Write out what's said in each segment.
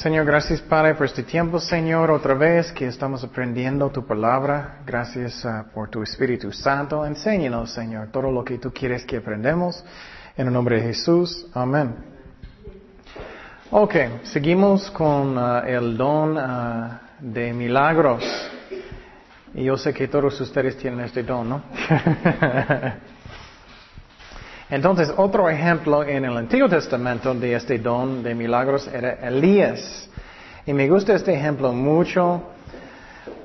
Señor, gracias Padre por este tiempo, Señor, otra vez que estamos aprendiendo tu palabra. Gracias uh, por tu Espíritu Santo. Enséñanos, Señor, todo lo que tú quieres que aprendamos. En el nombre de Jesús. Amén. Ok, seguimos con uh, el don uh, de milagros. Y yo sé que todos ustedes tienen este don, ¿no? Entonces, otro ejemplo en el Antiguo Testamento de este don de milagros era Elías. Y me gusta este ejemplo mucho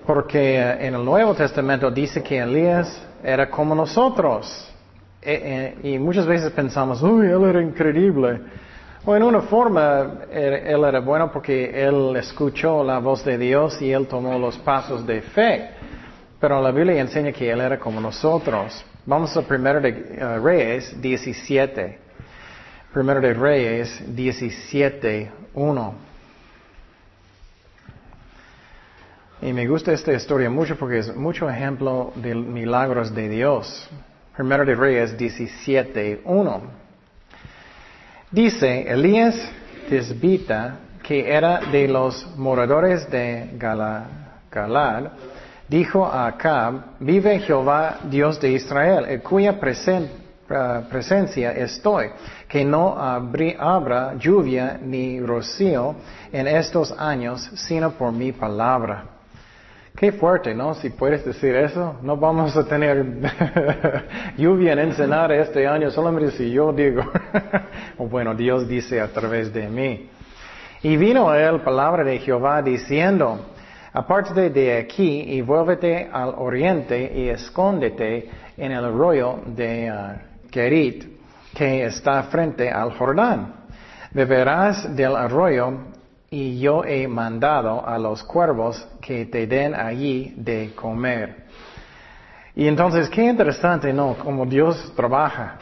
porque eh, en el Nuevo Testamento dice que Elías era como nosotros. E, e, y muchas veces pensamos, uy, él era increíble. O en una forma, él era bueno porque él escuchó la voz de Dios y él tomó los pasos de fe. Pero la Biblia enseña que él era como nosotros. Vamos a primero de uh, Reyes 17. Primero de Reyes 17, 1. Y me gusta esta historia mucho porque es mucho ejemplo de milagros de Dios. Primero de Reyes 17, 1. Dice Elías Tisbita, que era de los moradores de Galad, dijo a Acab, vive Jehová Dios de Israel, en cuya uh, presencia estoy, que no habrá lluvia ni rocío en estos años, sino por mi palabra. Qué fuerte, ¿no? Si puedes decir eso, no vamos a tener lluvia en Ensenada este año, solamente si yo digo, o bueno, Dios dice a través de mí. Y vino a él palabra de Jehová diciendo, Aparte de aquí y vuélvete al oriente y escóndete en el arroyo de uh, Kerit, que está frente al Jordán. Beberás del arroyo y yo he mandado a los cuervos que te den allí de comer. Y entonces, qué interesante, ¿no? Como Dios trabaja.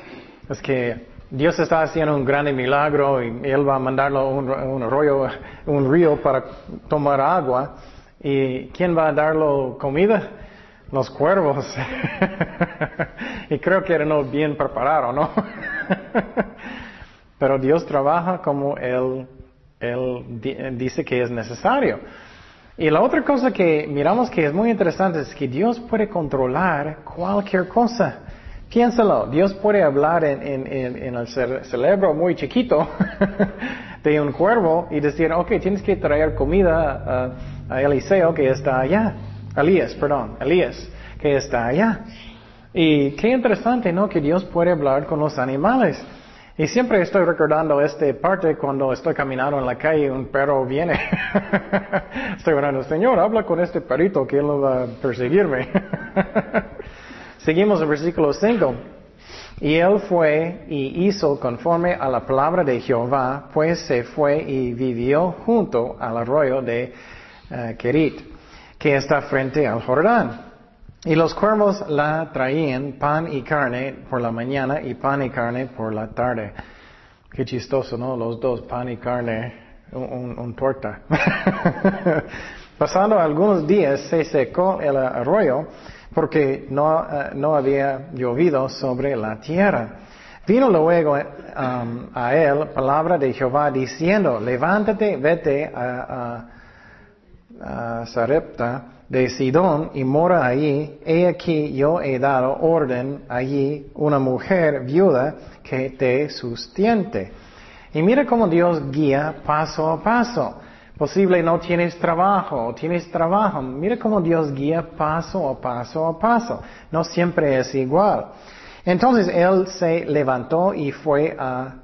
Es que Dios está haciendo un gran milagro y Él va a mandarlo un, un arroyo, un río para tomar agua. ¿Y quién va a darlo comida? Los cuervos. y creo que eran bien preparados, ¿no? Pero Dios trabaja como Él, dice que es necesario. Y la otra cosa que miramos que es muy interesante es que Dios puede controlar cualquier cosa. Piénsalo, Dios puede hablar en, en el cerebro muy chiquito de un cuervo y decir, ok, tienes que traer comida a, Eliseo que está allá. Elías, perdón, Elías, que está allá. Y qué interesante, ¿no? Que Dios puede hablar con los animales. Y siempre estoy recordando esta parte cuando estoy caminando en la calle y un perro viene. estoy orando, Señor, habla con este perrito que él no va a perseguirme. Seguimos en versículo 5. Y él fue y hizo conforme a la palabra de Jehová, pues se fue y vivió junto al arroyo de uh, Kerit, que está frente al Jordán. Y los cuervos la traían pan y carne por la mañana y pan y carne por la tarde. Qué chistoso, ¿no? Los dos, pan y carne, un, un torta. Pasando algunos días se secó el arroyo porque no, eh, no había llovido sobre la tierra. Vino luego um, a él palabra de Jehová diciendo, levántate, vete a, a, Sarepta de Sidón y mora allí. He aquí yo he dado orden allí una mujer viuda que te sustiente. Y mira cómo Dios guía paso a paso. Posible no tienes trabajo, tienes trabajo. Mira cómo Dios guía paso a paso a paso. No siempre es igual. Entonces él se levantó y fue a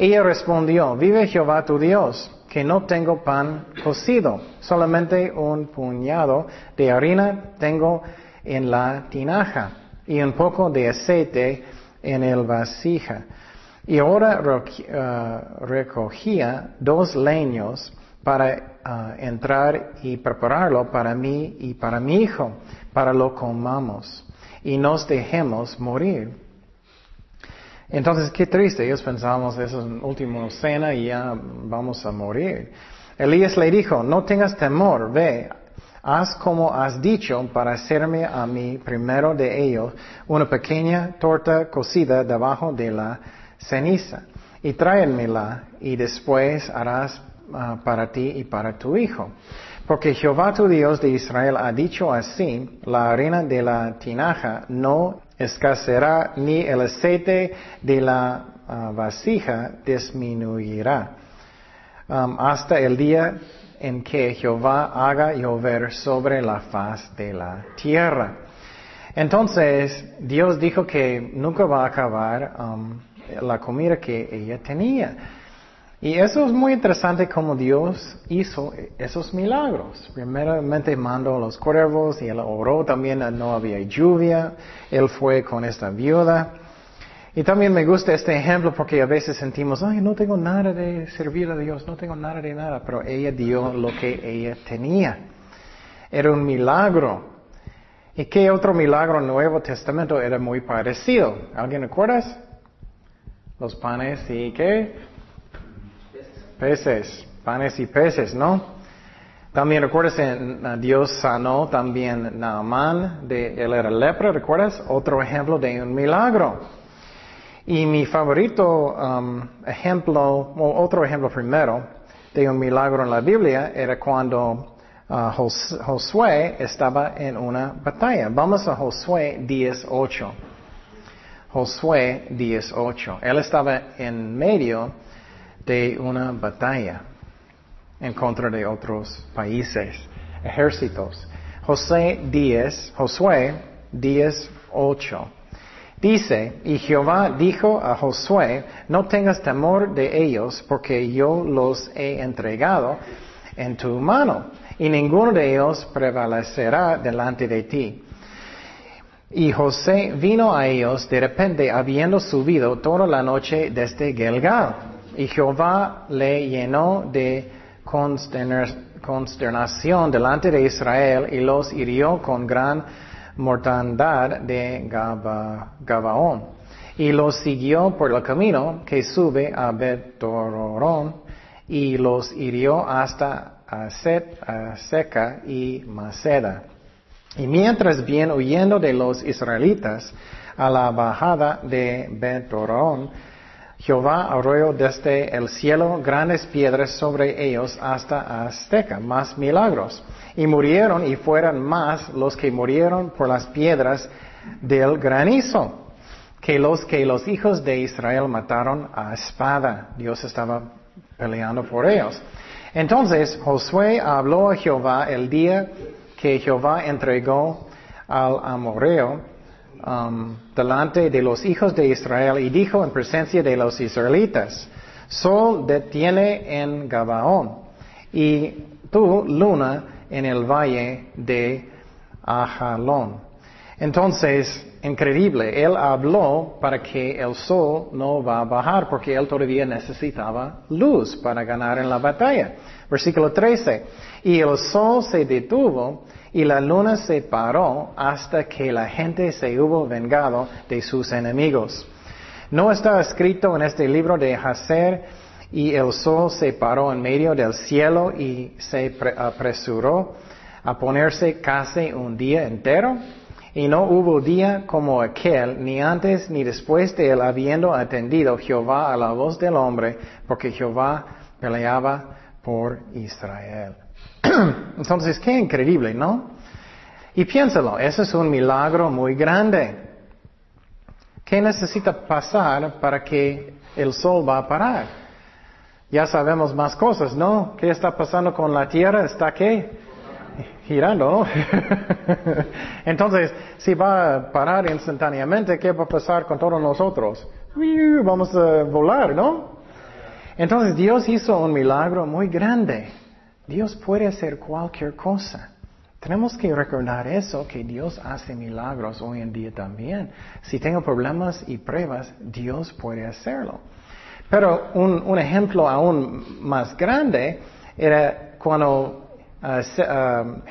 Ella respondió, vive Jehová tu Dios, que no tengo pan cocido, solamente un puñado de harina tengo en la tinaja y un poco de aceite en el vasija. Y ahora uh, recogía dos leños para ah, entrar y prepararlo para mí y para mi hijo, para lo comamos y nos dejemos morir. Entonces, qué triste, ellos pensábamos, eso es la última cena y ya vamos a morir. Elías le dijo, no tengas temor, ve, haz como has dicho para hacerme a mí primero de ellos una pequeña torta cocida debajo de la ceniza y tráenmela y después harás ah, para ti y para tu hijo. Porque Jehová tu Dios de Israel ha dicho así, la harina de la tinaja no escaseará ni el aceite de la ah, vasija disminuirá um, hasta el día en que Jehová haga llover sobre la faz de la tierra. Entonces, Dios dijo que nunca va a acabar um, la comida que ella tenía. Y eso es muy interesante como Dios hizo esos milagros. Primeramente mandó los cuervos y él oró también, no había lluvia. Él fue con esta viuda. Y también me gusta este ejemplo porque a veces sentimos, ay, no tengo nada de servir a Dios, no tengo nada de nada, pero ella dio lo que ella tenía. Era un milagro. ¿Y qué otro milagro Nuevo Testamento era muy parecido? ¿Alguien recuerda? Los panes y qué? Peces. Panes y peces, ¿no? También recuerdas, Dios sanó también Naaman, de, él era lepra, ¿recuerdas? Otro ejemplo de un milagro. Y mi favorito um, ejemplo, otro ejemplo primero, de un milagro en la Biblia era cuando uh, Josué estaba en una batalla. Vamos a Josué 10.8. Josué 10.8. Él estaba en medio de una batalla en contra de otros países, ejércitos. José 10, Josué 10.8. Dice, y Jehová dijo a Josué, no tengas temor de ellos, porque yo los he entregado en tu mano, y ninguno de ellos prevalecerá delante de ti. Y José vino a ellos de repente habiendo subido toda la noche desde Gilgal. Y Jehová le llenó de consternación delante de Israel y los hirió con gran mortandad de Gabaón. Y los siguió por el camino que sube a Betororón y los hirió hasta a, Seca y Maceda. Y mientras bien huyendo de los israelitas a la bajada de Betorón, Jehová arroyó desde el cielo grandes piedras sobre ellos hasta Azteca, más milagros. Y murieron y fueron más los que murieron por las piedras del granizo que los que los hijos de Israel mataron a espada. Dios estaba peleando por ellos. Entonces Josué habló a Jehová el día que Jehová entregó al amoreo um, delante de los hijos de Israel y dijo en presencia de los israelitas, Sol detiene en Gabaón y tú, luna, en el valle de Ajalón. Entonces, increíble, él habló para que el sol no va a bajar porque él todavía necesitaba luz para ganar en la batalla. Versículo 13. Y el sol se detuvo y la luna se paró hasta que la gente se hubo vengado de sus enemigos. No está escrito en este libro de Hacer y el sol se paró en medio del cielo y se apresuró a ponerse casi un día entero. Y no hubo día como aquel, ni antes ni después de él, habiendo atendido Jehová a la voz del hombre, porque Jehová peleaba por Israel. Entonces, qué increíble, ¿no? Y piénsalo, eso es un milagro muy grande. ¿Qué necesita pasar para que el sol va a parar? Ya sabemos más cosas, ¿no? ¿Qué está pasando con la tierra? ¿Está qué? Girando, ¿no? Entonces, si va a parar instantáneamente, ¿qué va a pasar con todos nosotros? Vamos a volar, ¿no? Entonces Dios hizo un milagro muy grande. Dios puede hacer cualquier cosa. Tenemos que recordar eso, que Dios hace milagros hoy en día también. Si tengo problemas y pruebas, Dios puede hacerlo. Pero un, ejemplo aún más grande era cuando uh, um,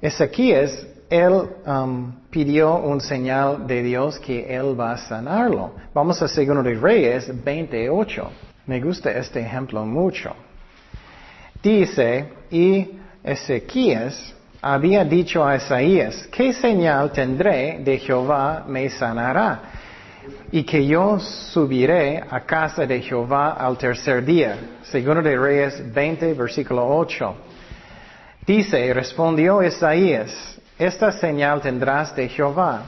Ezequías, él um, pidió un señal de Dios que él va a sanarlo. Vamos a Segundo de Reyes 28. Me gusta este ejemplo mucho. Dice, y Ezequías había dicho a Isaías, ¿qué señal tendré de Jehová me sanará? Y que yo subiré a casa de Jehová al tercer día. Segundo de Reyes 20, versículo 8. Dice, respondió Isaías, esta señal tendrás de Jehová.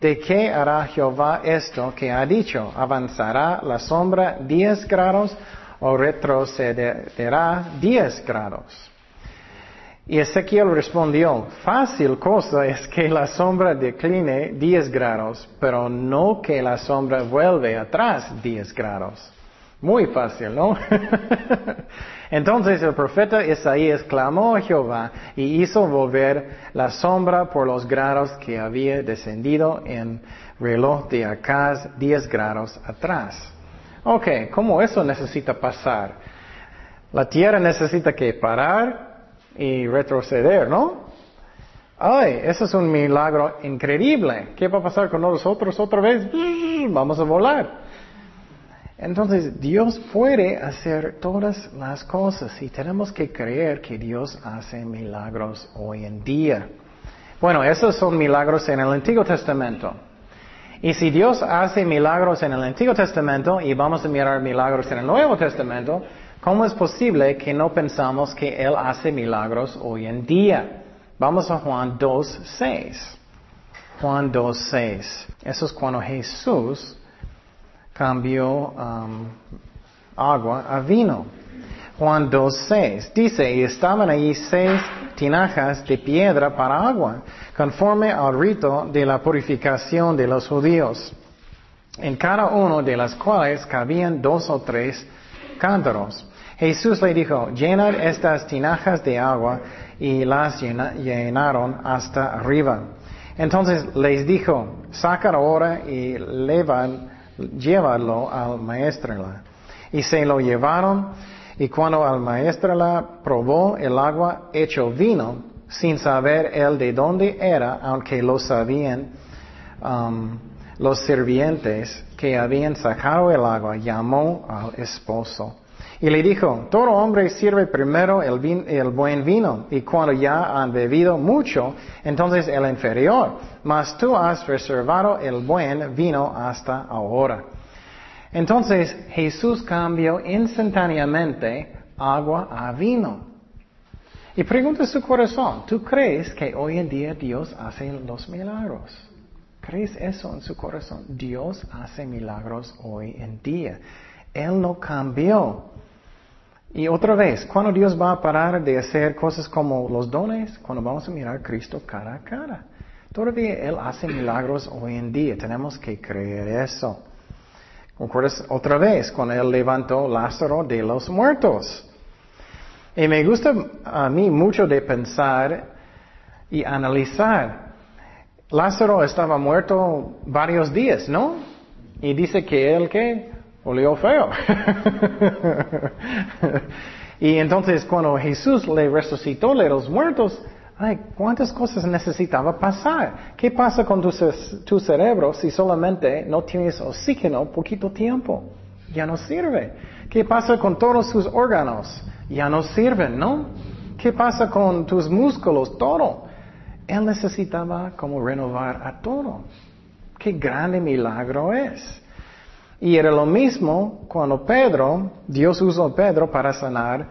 ¿De qué hará Jehová esto que ha dicho? ¿Avanzará la sombra 10 grados o retrocederá 10 grados? Y Ezequiel respondió, fácil cosa es que la sombra decline 10 grados, pero no que la sombra vuelve atrás 10 grados. Muy fácil, ¿no? Entonces el profeta Isaías clamó a Jehová y hizo volver la sombra por los grados que había descendido en reloj de Acaz 10 grados atrás. Ok, ¿cómo eso necesita pasar? La tierra necesita que parar y retroceder, ¿no? Ay, eso es un milagro increíble. ¿Qué va a pasar con nosotros otra vez? Vamos a volar. Entonces, Dios puede hacer todas las cosas y tenemos que creer que Dios hace milagros hoy en día. Bueno, esos son milagros en el Antiguo Testamento. Y si Dios hace milagros en el Antiguo Testamento y vamos a mirar milagros en el Nuevo Testamento, ¿cómo es posible que no pensamos que Él hace milagros hoy en día? Vamos a Juan 2.6. Juan 2.6. Eso es cuando Jesús cambió um, agua a vino. Juan 2.6 dice, y estaban allí seis tinajas de piedra para agua, conforme al rito de la purificación de los judíos, en cada uno de las cuales cabían dos o tres cántaros. Jesús le dijo, llenad estas tinajas de agua, y las llena- llenaron hasta arriba. Entonces les dijo, saca ahora y levan, llévalo al maestro. Y se lo llevaron, y cuando al maestro la probó el agua hecho vino, sin saber él de dónde era, aunque lo sabían um, los sirvientes que habían sacado el agua, llamó al esposo. Y le dijo, todo hombre sirve primero el, buen vino, y cuando ya han bebido mucho, entonces el inferior, mas tú has reservado el buen vino hasta ahora. Entonces Jesús cambió instantáneamente agua a vino. Y pregunta su corazón, ¿tú crees que hoy en día Dios hace los milagros? ¿Crees eso en su corazón? Dios hace milagros hoy en día. Él no cambió. Y otra vez, ¿cuándo Dios va a parar de hacer cosas como los dones? Cuando vamos a mirar a Cristo cara a cara. Todavía Él hace milagros hoy en día. Tenemos que creer eso. ¿Recuerdas otra vez cuando Él levantó Lázaro de los muertos? Y me gusta a mí mucho de pensar y analizar. Lázaro estaba muerto varios días, ¿no? Y dice que él, ¿qué? Olió feo. y entonces cuando Jesús le resucitó de los muertos, ay, ¿cuántas cosas necesitaba pasar? ¿Qué pasa con tu, tu cerebro si solamente no tienes oxígeno poquito tiempo? Ya no sirve. ¿Qué pasa con todos sus órganos? Ya no sirven, ¿no? ¿Qué pasa con tus músculos? Todo. Él necesitaba como renovar a todo. Qué grande milagro es. Y era lo mismo cuando Pedro, Dios usó a Pedro para sanar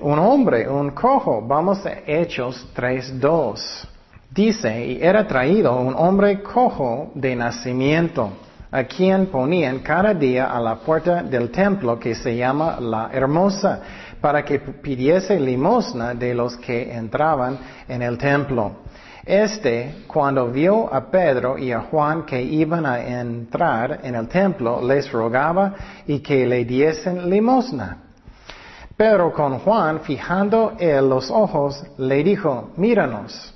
un hombre, un cojo. Vamos a Hechos 3.2. Dice, y era traído un hombre cojo de nacimiento, a quien ponían cada día a la puerta del templo que se llama la hermosa, para que pidiese limosna de los que entraban en el templo. Este, cuando vio a Pedro y a Juan que iban a entrar en el templo, les rogaba y que le diesen limosna. Pero con Juan, fijando él los ojos, le dijo, míranos.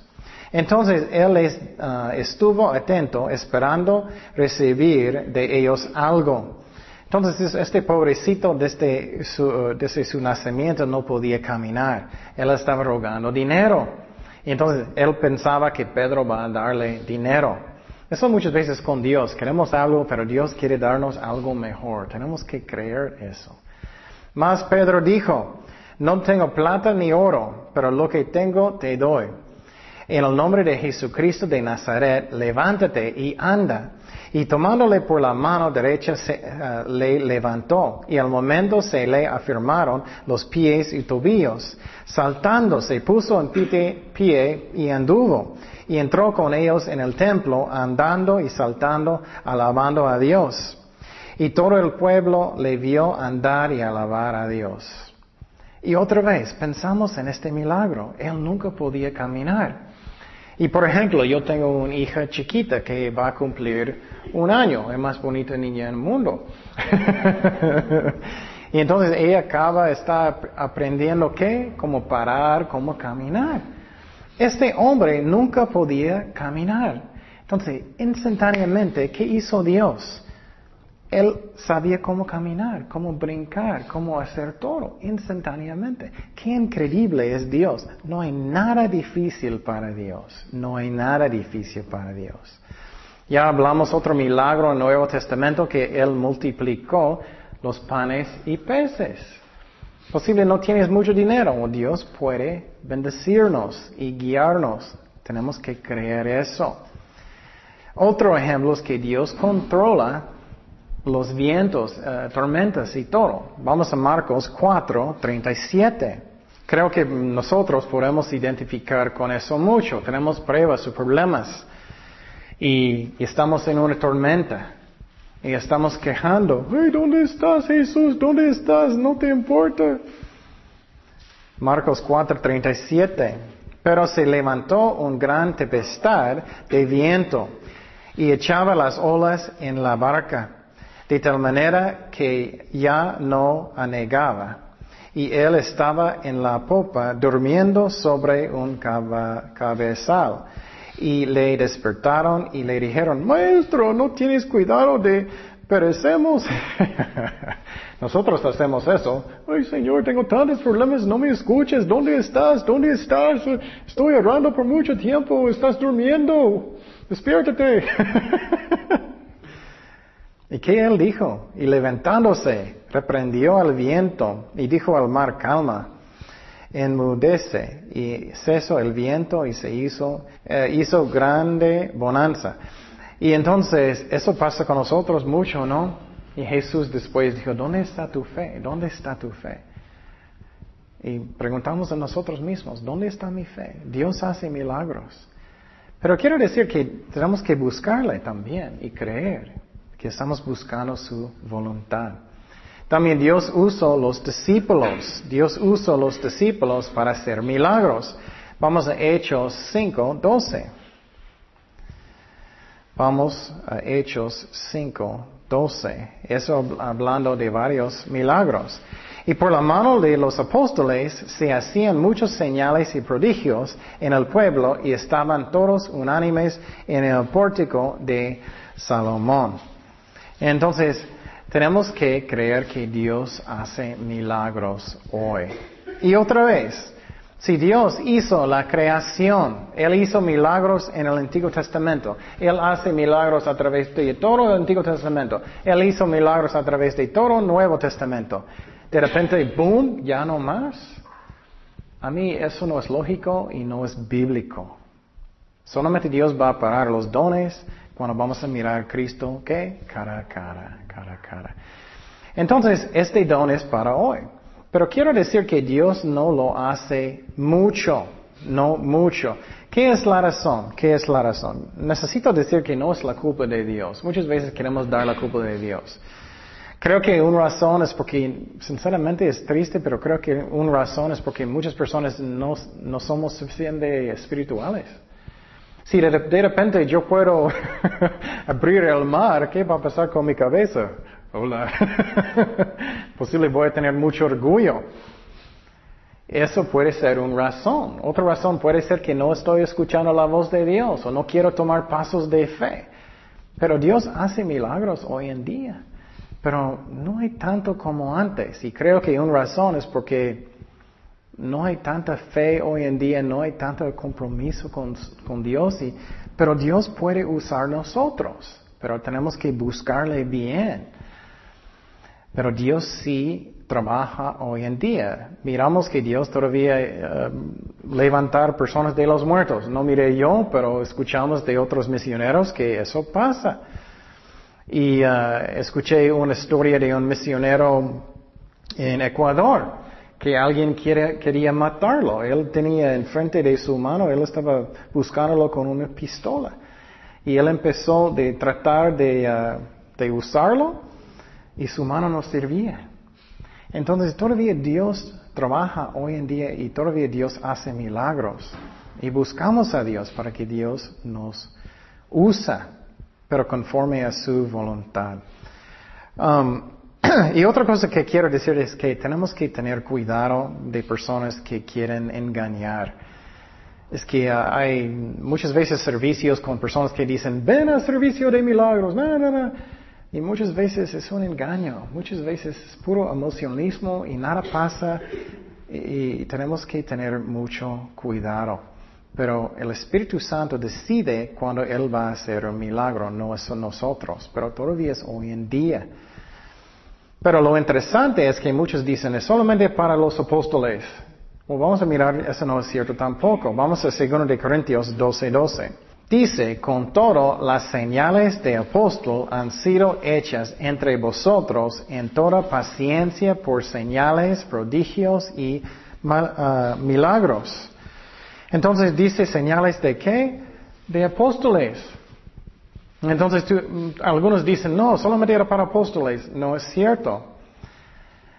Entonces él ah, estuvo atento, esperando recibir de ellos algo. Entonces este pobrecito desde su, desde su nacimiento no podía caminar. Él estaba rogando dinero. Y entonces él pensaba que Pedro va a darle dinero. Eso muchas veces con Dios. Queremos algo, pero Dios quiere darnos algo mejor. Tenemos que creer eso. Más Pedro dijo, no tengo plata ni oro, pero lo que tengo te doy. En el nombre de Jesucristo de Nazaret, levántate y anda. Y tomándole por la mano derecha se, eh, le levantó y al momento se le afirmaron los pies y tobillos. Saltando se puso en pie, pie y anduvo y entró con ellos en el templo andando y saltando, alabando a Dios. Y todo el pueblo le vio andar y alabar a Dios. Y otra vez, pensamos en este milagro. Él nunca podía caminar. Y por ejemplo, yo tengo una hija chiquita que va a cumplir un año, es más bonita niña en el mundo. y entonces ella acaba, está aprendiendo qué, cómo parar, cómo caminar. Este hombre nunca podía caminar. Entonces, instantáneamente, ¿qué hizo Dios? Él sabía cómo caminar, cómo brincar, cómo hacer todo instantáneamente. Qué increíble es Dios. No hay nada difícil para Dios. No hay nada difícil para Dios. Ya hablamos otro milagro en el Nuevo Testamento que Él multiplicó los panes y peces. Posible no tienes mucho dinero, Dios puede bendecirnos y guiarnos. Tenemos que creer eso. Otro ejemplo es que Dios controla los vientos, eh, tormentas y todo. Vamos a Marcos 4, 37. Creo que nosotros podemos identificar con eso mucho. Tenemos pruebas o problemas y, estamos en una tormenta y estamos quejando. Hey, ¿dónde estás Jesús? ¿Dónde estás? No te importa. Marcos 4, 37. Pero se levantó un gran tempestad de viento y echaba las olas en la barca de tal manera que ya no anegaba. Y él estaba en la popa durmiendo sobre un cabezal. Y le despertaron y le dijeron, Maestro, ¿no tienes cuidado de perecemos? Nosotros hacemos eso. Ay, Señor, tengo tantos problemas, no me escuches. ¿Dónde estás? ¿Dónde estás? Estoy orando por mucho tiempo. Estás durmiendo. Despiértate. ¿Y qué él dijo? Y levantándose, reprendió al viento y dijo al mar, calma, enmudece. Y cesó el viento y se hizo, eh, hizo grande bonanza. Y entonces, eso pasa con nosotros mucho, ¿no? Y Jesús después dijo, ¿dónde está tu fe? ¿Dónde está tu fe? Y preguntamos a nosotros mismos, ¿dónde está mi fe? Dios hace milagros. Pero quiero decir que tenemos que buscarle también y creer que estamos buscando su voluntad. También Dios usó los discípulos, Dios usó los discípulos para hacer milagros. Vamos a Hechos 5, 12. Vamos a Hechos 5, 12. Eso hablando de varios milagros. Y por la mano de los apóstoles se hacían muchos señales y prodigios en el pueblo y estaban todos unánimes en el pórtico de Salomón. Entonces, tenemos que creer que Dios hace milagros hoy. Y otra vez, si Dios hizo la creación, Él hizo milagros en el Antiguo Testamento, Él hace milagros a través de todo el Antiguo Testamento, Él hizo milagros a través de todo el Nuevo Testamento. De repente, boom, ya no más. A mí eso no es lógico y no es bíblico. Solamente Dios va a parar los dones cuando vamos a mirar a Cristo, ¿qué? Cara a cara, cara a cara. Entonces, este don es para hoy. Pero quiero decir que Dios no lo hace mucho, no mucho. ¿Qué es la razón? ¿Qué es la razón? Necesito decir que no es la culpa de Dios. Muchas veces queremos dar la culpa de Dios. Creo que una razón es porque, sinceramente es triste, pero creo que una razón es porque muchas personas no, no somos suficientemente espirituales. Si de, repente yo puedo abrir el mar, ¿qué va a pasar con mi cabeza? Hola. Posible voy a tener mucho orgullo. Eso puede ser una razón. Otra razón puede ser que no estoy escuchando la voz de Dios o no quiero tomar pasos de fe. Pero Dios hace milagros hoy en día. Pero no hay tanto como antes. Y creo que una razón es porque no hay tanta fe hoy en día, no hay tanto compromiso con, Dios. Pero Dios puede usar nosotros. Pero tenemos que buscarle bien. Pero Dios sí trabaja hoy en día. Miramos que Dios todavía eh, levantar personas de los muertos. No miré yo, pero escuchamos de otros misioneros que eso pasa. Y eh, escuché una historia de un misionero en Ecuador que alguien quería matarlo. Él tenía enfrente de su mano, él estaba buscándolo con una pistola. Y él empezó de tratar de, eh, de usarlo y su mano no servía. Entonces todavía Dios trabaja hoy en día y todavía Dios hace milagros. Y buscamos a Dios para que Dios nos usa, pero conforme a su voluntad. Um, y otra cosa que quiero decir es que tenemos que tener cuidado de personas que quieren engañar. Es que hay muchas veces servicios con personas que dicen, ven al servicio de milagros. No, no, no. Y muchas veces es un engaño, muchas veces es puro emocionalismo y nada pasa y, tenemos que tener mucho cuidado. Pero el Espíritu Santo decide cuando Él va a hacer un milagro, no es nosotros, pero todavía es hoy en día. Pero lo interesante es que muchos dicen es solamente para los apóstoles. vamos a mirar, eso no es cierto tampoco. Vamos a 2 de Corintios 12, 12. Dice, con todo, las señales de apóstol han sido hechas entre vosotros en toda paciencia por señales, prodigios y ah, milagros. Entonces dice señales de qué? De apóstoles. Entonces algunos dicen, no, solamente era para apóstoles. No es cierto.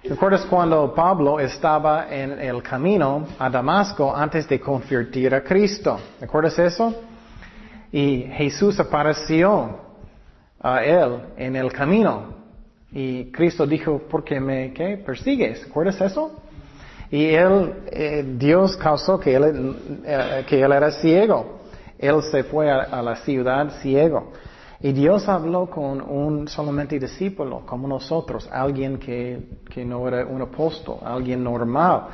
¿Recuerdas cuando Pablo estaba en el camino a Damasco antes de convertir a Cristo? ¿Recuerdas eso? Y Jesús apareció a él en el camino. Y Cristo dijo, ¿por qué me qué? persigues? ¿Recuerdas eso? Y él, eh, Dios causó eh, que él era ciego. Él se fue a, la ciudad ciego. Y Dios habló con un solamente discípulo, como nosotros, alguien que, que no era un apóstol, alguien normal.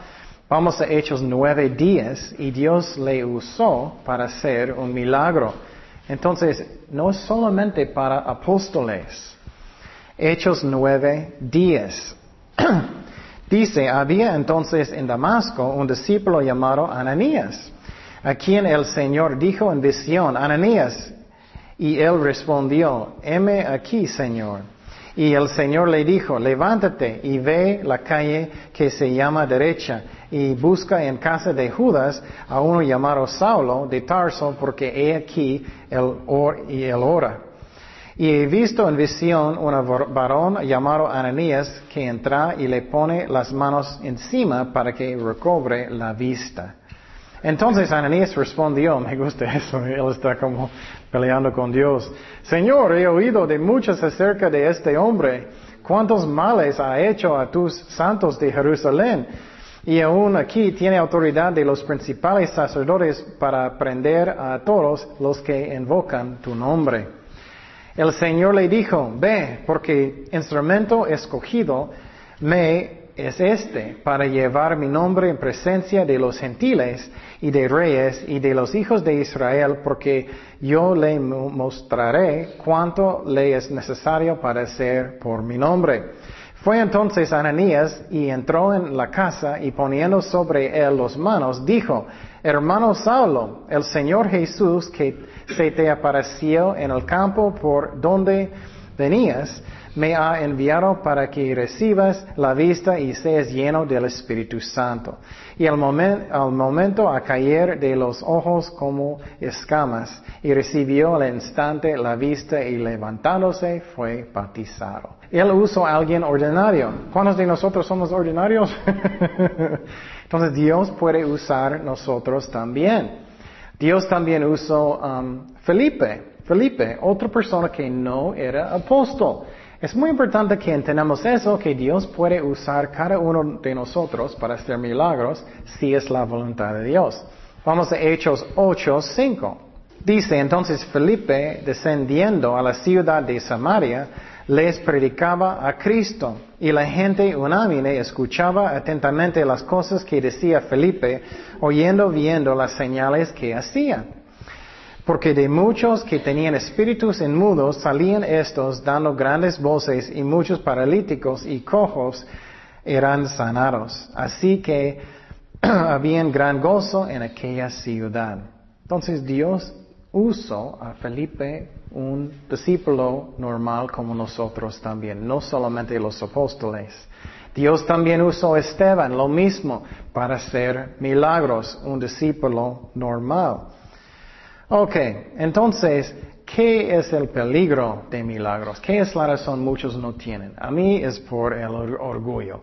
Vamos a Hechos nueve días y Dios le usó para hacer un milagro. Entonces, no es solamente para apóstoles. Hechos nueve días. Dice, había entonces en Damasco un discípulo llamado Ananías, a quien el Señor dijo en visión, Ananías, y él respondió, heme aquí, Señor. Y el Señor le dijo, levántate y ve la calle que se llama derecha y busca en casa de Judas a uno llamado Saulo de Tarso porque he aquí el or y el hora. Y he visto en visión un varón llamado Ananías que entra y le pone las manos encima para que recobre la vista. Entonces Ananías respondió, me gusta eso, él está como peleando con Dios. Señor, he oído de muchos acerca de este hombre, cuántos males ha hecho a tus santos de Jerusalén. Y aún aquí tiene autoridad de los principales sacerdotes para prender a todos los que invocan tu nombre. El Señor le dijo, ve, porque instrumento escogido me es este, para llevar mi nombre en presencia de los gentiles y de reyes y de los hijos de Israel, porque yo le mostraré cuánto le es necesario padecer por mi nombre. Fue entonces Ananías y entró en la casa y poniendo sobre él las manos, dijo, hermano Saulo, el Señor Jesús que se te apareció en el campo por donde venías, me ha enviado para que recibas la vista y seas lleno del Espíritu Santo. Y al, momento a caer de los ojos como escamas, y recibió al instante la vista y levantándose fue bautizado. Él usó a alguien ordinario. ¿Cuántos de nosotros somos ordinarios? Entonces Dios puede usar nosotros también. Dios también usó um, Felipe. Felipe, otra persona que no era apóstol. Es muy importante que entendamos eso, que Dios puede usar cada uno de nosotros para hacer milagros si es la voluntad de Dios. Vamos a Hechos 8, 5. Dice entonces Felipe, descendiendo a la ciudad de Samaria, les predicaba a Cristo y la gente unánime escuchaba atentamente las cosas que decía Felipe, oyendo, viendo las señales que hacía. Porque de muchos que tenían espíritus inmudos salían estos dando grandes voces y muchos paralíticos y cojos eran sanados. Así que había gran gozo en aquella ciudad. Entonces Dios usó a Felipe un discípulo normal como nosotros también, no solamente los apóstoles. Dios también usó a Esteban, lo mismo, para hacer milagros, un discípulo normal. Ok, entonces, ¿qué es el peligro de milagros? ¿Qué es la razón muchos no tienen? A mí es por el orgullo.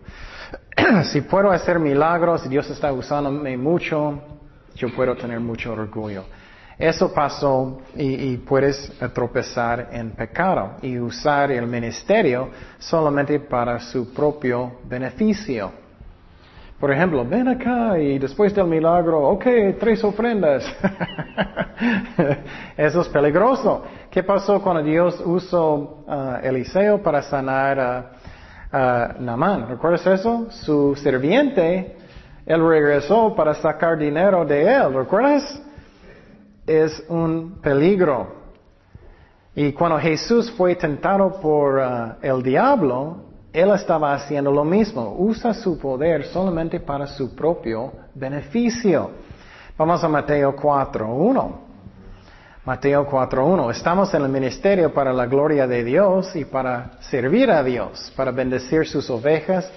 si puedo hacer milagros y Dios está usándome mucho, yo puedo tener mucho orgullo. Eso pasó y, puedes tropezar en pecado y usar el ministerio solamente para su propio beneficio. Por ejemplo, ven acá y después del milagro, ok, tres ofrendas. Eso es peligroso. ¿Qué pasó cuando Dios usó a uh, Eliseo para sanar a Naamán? ¿Recuerdas eso? Su sirviente, él regresó para sacar dinero de él. ¿Recuerdas? es un peligro. Y cuando Jesús fue tentado por uh, el diablo, él estaba haciendo lo mismo. Usa su poder solamente para su propio beneficio. Vamos a Mateo 4.1. Mateo 4.1. Estamos en el ministerio para la gloria de Dios y para servir a Dios, para bendecir sus ovejas,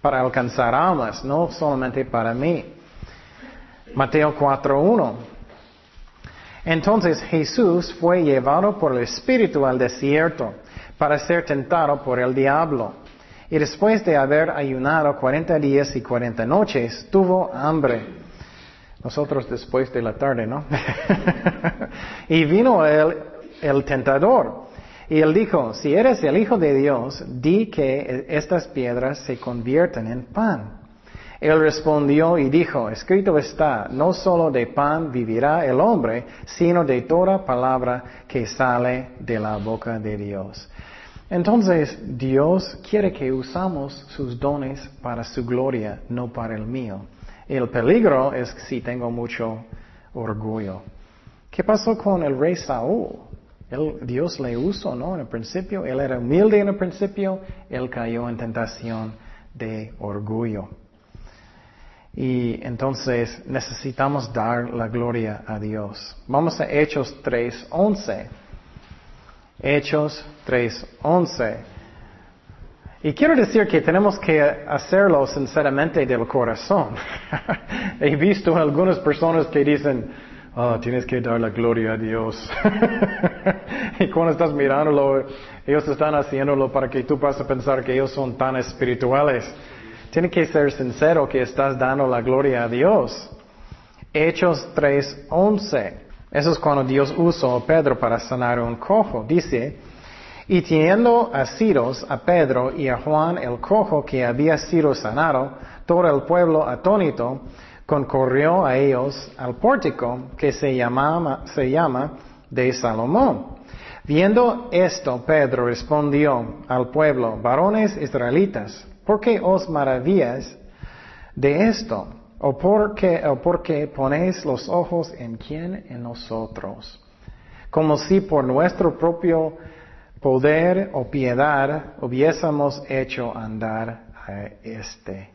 para alcanzar almas, no solamente para mí. Mateo 4.1. Entonces Jesús fue llevado por el Espíritu al desierto para ser tentado por el diablo. Y después de haber ayunado cuarenta días y cuarenta noches, tuvo hambre. Nosotros después de la tarde, ¿no? y vino el tentador. Y él dijo, si eres el Hijo de Dios, di que estas piedras se conviertan en pan. Él respondió y dijo, escrito está, no solo de pan vivirá el hombre, sino de toda palabra que sale de la boca de Dios. Entonces, Dios quiere que usamos sus dones para su gloria, no para el mío. El peligro es si tengo mucho orgullo. ¿Qué pasó con el rey Saúl? Dios le usó, ¿no? En el principio, él era humilde en el principio, él cayó en tentación de orgullo. Y entonces necesitamos dar la gloria a Dios. Vamos a Hechos 3.11. Hechos 3.11. Y quiero decir que tenemos que hacerlo sinceramente del corazón. He visto algunas personas que dicen, oh, tienes que dar la gloria a Dios. y cuando estás mirándolo, ellos están haciéndolo para que tú puedas pensar que ellos son tan espirituales. Tiene que ser sincero que estás dando la gloria a Dios. Hechos 3:11. Eso es cuando Dios usó a Pedro para sanar un cojo. Dice, y teniendo asidos a Pedro y a Juan el cojo que había sido sanado, todo el pueblo atónito concurrió a ellos al pórtico que se, se llama de Salomón. Viendo esto, Pedro respondió al pueblo, varones israelitas, ¿Por qué os maravillas de esto? ¿O por qué, ponéis los ojos en quién? En nosotros. Como si por nuestro propio poder o piedad hubiésemos hecho andar a este.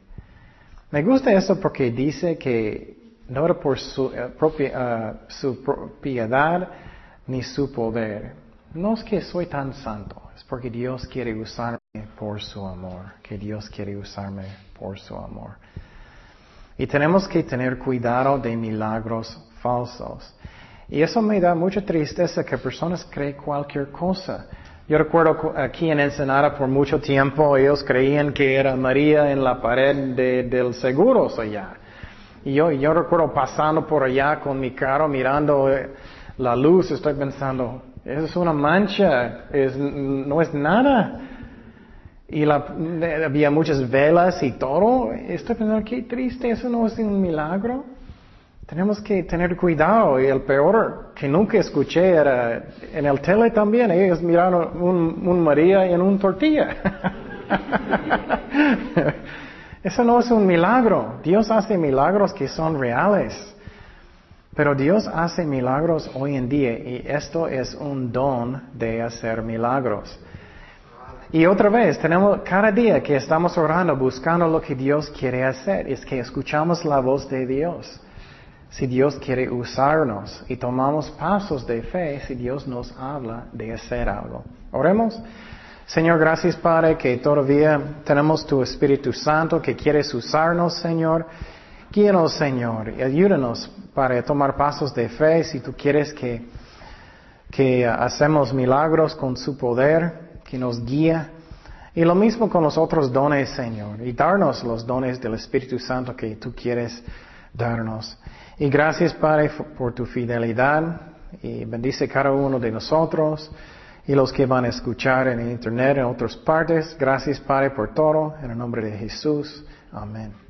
Me gusta eso porque dice que no era por su, eh, propia, uh, su piedad ni su poder. No es que soy tan santo, es porque Dios quiere usarme por su amor, que Dios quiere usarme por su amor. Y tenemos que tener cuidado de milagros falsos. Y eso me da mucha tristeza que personas creen cualquier cosa. Yo recuerdo aquí en Ensenada por mucho tiempo ellos creían que era María en la pared del seguro allá. Y yo, yo recuerdo pasando por allá con mi carro mirando eh, la luz, estoy pensando, eso es una mancha, es, no es nada y la, había muchas velas y todo. Estoy pensando, qué triste, eso no es un milagro. Tenemos que tener cuidado y el peor que nunca escuché era en el tele también, ellos miraron un, un María en un tortilla. Eso no es un milagro. Dios hace milagros que son reales. Pero Dios hace milagros hoy en día y esto es un don de hacer milagros. Y otra vez, tenemos cada día que estamos orando, buscando lo que Dios quiere hacer, es que escuchamos la voz de Dios. Si Dios quiere usarnos y tomamos pasos de fe, si Dios nos habla de hacer algo. Oremos. Señor, gracias Padre que todavía tenemos tu Espíritu Santo que quieres usarnos, Señor. Guíanos, Señor, ayúdanos para tomar pasos de fe si tú quieres que, que hacemos milagros con su poder, que nos guía. Y lo mismo con los otros dones, Señor, y darnos los dones del Espíritu Santo que tú quieres darnos. Y gracias, Padre, por tu fidelidad y bendice cada uno de nosotros y los que van a escuchar en internet en otras partes. Gracias, Padre, por todo. En el nombre de Jesús. Amén.